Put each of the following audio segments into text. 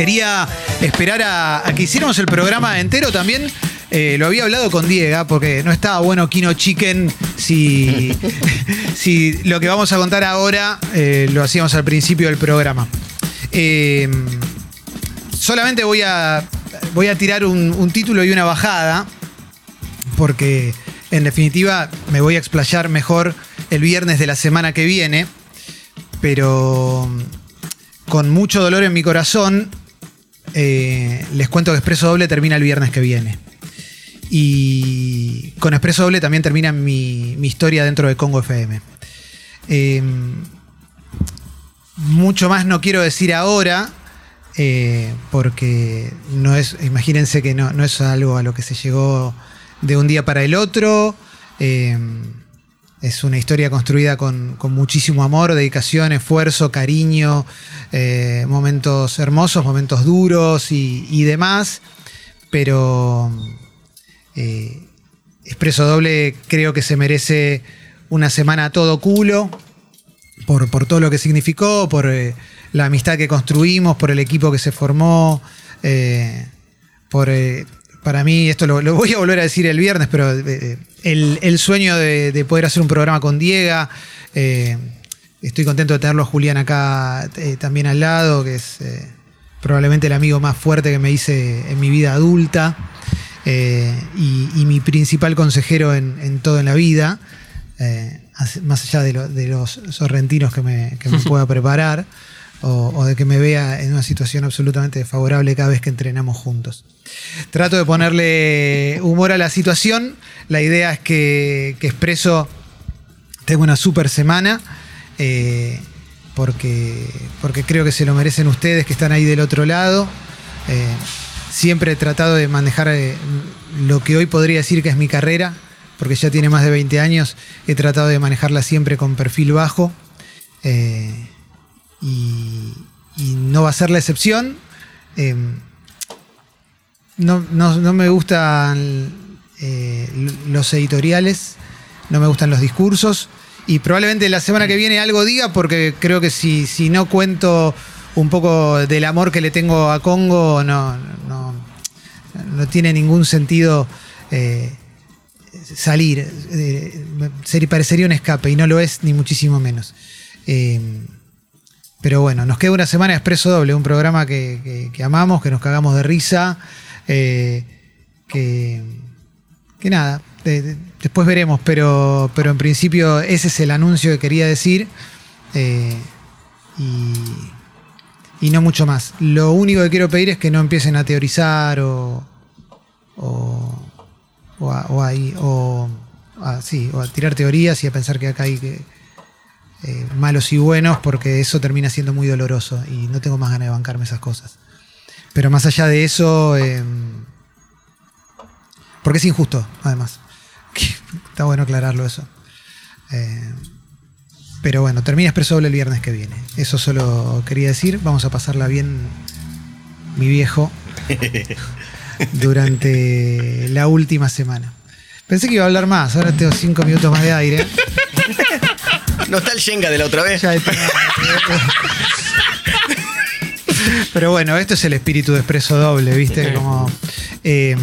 quería esperar a, a que hiciéramos el programa entero también. Eh, lo había hablado con Diego, porque no estaba bueno Kino Chicken si, si lo que vamos a contar ahora eh, lo hacíamos al principio del programa. Eh, solamente voy a, voy a tirar un, un título y una bajada, porque en definitiva me voy a explayar mejor el viernes de la semana que viene, pero con mucho dolor en mi corazón, eh, les cuento que Expreso Doble termina el viernes que viene. Y con Expreso Doble también termina mi, historia dentro de Congo FM. Eh, mucho más no quiero decir ahora, eh, porque no es, imagínense que no, no, es algo a lo que se llegó de un día para el otro. Eh, es una historia construida con, con, muchísimo amor, dedicación, esfuerzo, cariño, eh, momentos hermosos, momentos duros y, y demás. Pero eh, Expreso Doble creo que se merece una semana a todo culo por, por todo lo que significó, por eh, la amistad que construimos, por el equipo que se formó, por para mí, esto lo, lo, voy a volver a decir el viernes, pero eh, el, el, sueño de, de, poder hacer un programa con Diego. Eh, estoy contento de tenerlo a Julián acá eh, también al lado, que es probablemente el amigo más fuerte que me hice en mi vida adulta y, y, mi principal consejero en, en todo en la vida, más allá de, lo, de, los sorrentinos que me, que me pueda preparar. O, de que me vea en una situación absolutamente favorable cada vez que entrenamos juntos. Trato de ponerle humor a la situación. La idea es que, Expreso tenga una super semana. Eh, porque, porque creo que se lo merecen ustedes que están ahí del otro lado. Eh, siempre he tratado de manejar eh, lo que hoy podría decir que es mi carrera, porque ya tiene más de 20 años. He tratado de manejarla siempre con perfil bajo. Y, no va a ser la excepción. Eh, no, no, me gustan eh, los editoriales, no me gustan los discursos y probablemente la semana que viene algo diga porque creo que si, si no cuento un poco del amor que le tengo a Congo, no, no, no tiene ningún sentido eh, salir. Eh, parecería un escape y no lo es ni muchísimo menos. Eh, pero bueno, nos queda una semana de Expreso Doble, un programa que, que, amamos, que nos cagamos de risa, eh, que, que, nada, de, de, después veremos, pero, pero en principio ese es el anuncio que quería decir eh, y, y, no mucho más. Lo único que quiero pedir es que no empiecen a teorizar o, o, o, a, o, a, o a tirar teorías y a pensar que acá hay que eh, malos y buenos porque eso termina siendo muy doloroso y no tengo más ganas de bancarme esas cosas. Pero más allá de eso, eh, porque es injusto, además. Está bueno aclararlo eso. Eh, pero bueno, termina Expreso Doble el viernes que viene. Eso solo quería decir. Vamos a pasarla bien, mi viejo, durante la última semana. Pensé que iba a hablar más, ahora tengo cinco minutos más de aire. ¿No está el Shenga de la otra vez? Pero bueno, esto es el espíritu de expreso doble, ¿viste? Como. Eh,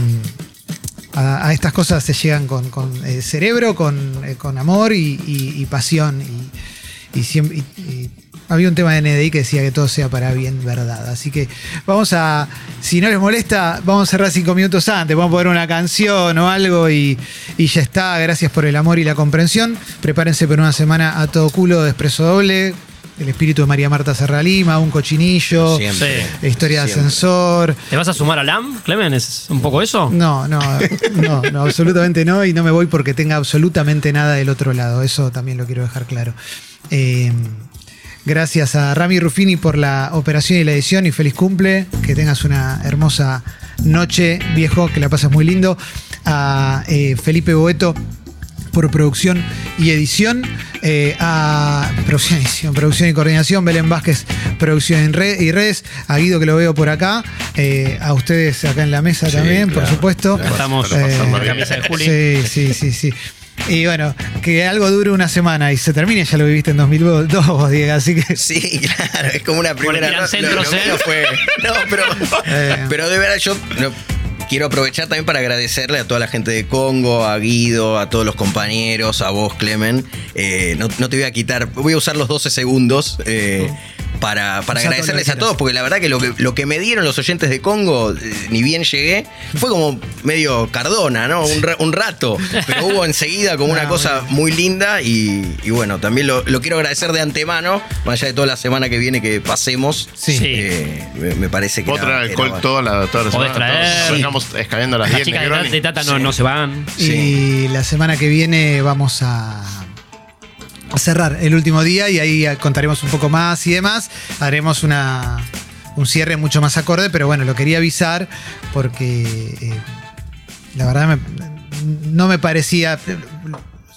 a, a, estas cosas se llegan con, con eh, cerebro, con, eh, con amor y, y, y pasión. Y, siempre, y, había un tema de NDI que decía que todo sea para bien verdad. Así que vamos a, si no les molesta, vamos a cerrar cinco minutos antes. Vamos a poner una canción o algo y, y ya está. Gracias por el amor y la comprensión. Prepárense para una semana a todo culo de expreso doble. El espíritu de María Marta Serra Lima, un cochinillo, Siempre. Historia Siempre. de ascensor. ¿Te vas a sumar a LAM, Clemen? ¿Es un poco eso? No, no, no, no, absolutamente no. Y no me voy porque tenga absolutamente nada del otro lado. Eso también lo quiero dejar claro. Eh, Gracias a Rami Ruffini por la operación y la edición y feliz cumple. Que tengas una hermosa noche, viejo, que la pases muy lindo. A eh, Felipe Boeto por producción y edición. Eh, a producción, edición, producción y coordinación. Belén Vázquez, producción en red y redes. A Guido, que lo veo por acá. Eh, a ustedes acá en la mesa Sí, también, claro, por supuesto. Estamos en bien. camisa de Juli. Sí, sí, sí, sí. Y bueno, que algo dure una semana y se termine, ya lo viviste en 2002, vos, Diego, así que. Sí, claro, es como una primera. no, centros, lo- lo mío fue- no, pero, Eh. pero de verdad yo no, quiero aprovechar también para agradecerle a toda la gente de Congo, a Guido, a todos los compañeros, a vos, Clemen. Eh, no, no te voy a quitar, voy a usar los 12 segundos. eh, Para, para agradecerles a todos, porque la verdad que lo que, lo que me dieron los oyentes de Congo, eh, ni bien llegué, fue como medio cardona, ¿no? Un, ra- un rato. Pero hubo enseguida como una cosa muy linda y, y bueno, también lo, lo quiero agradecer de antemano, más allá de toda la semana que viene que pasemos. Sí. Sí. eh, me, me parece que. Puedo era- traer era alcohol bueno. toda la, toda la Podés semana. traer. Todos escaleando a las Las 10 chicas de, Negroni. Tata no, Sí. no se van. Y la semana que viene vamos a, a cerrar el último día y ahí contaremos un poco más y demás. Haremos una, un cierre mucho más acorde, pero bueno, lo quería avisar porque eh, la verdad me- no me parecía.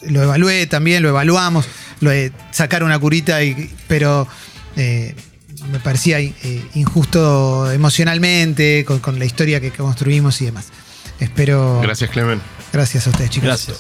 Lo evalué también, lo evaluamos, lo de sacar una curita, y, pero eh, me parecía eh, injusto emocionalmente con, con la historia que construimos y demás. Espero. Gracias, Clemen. Gracias a ustedes, chicos. Gracias.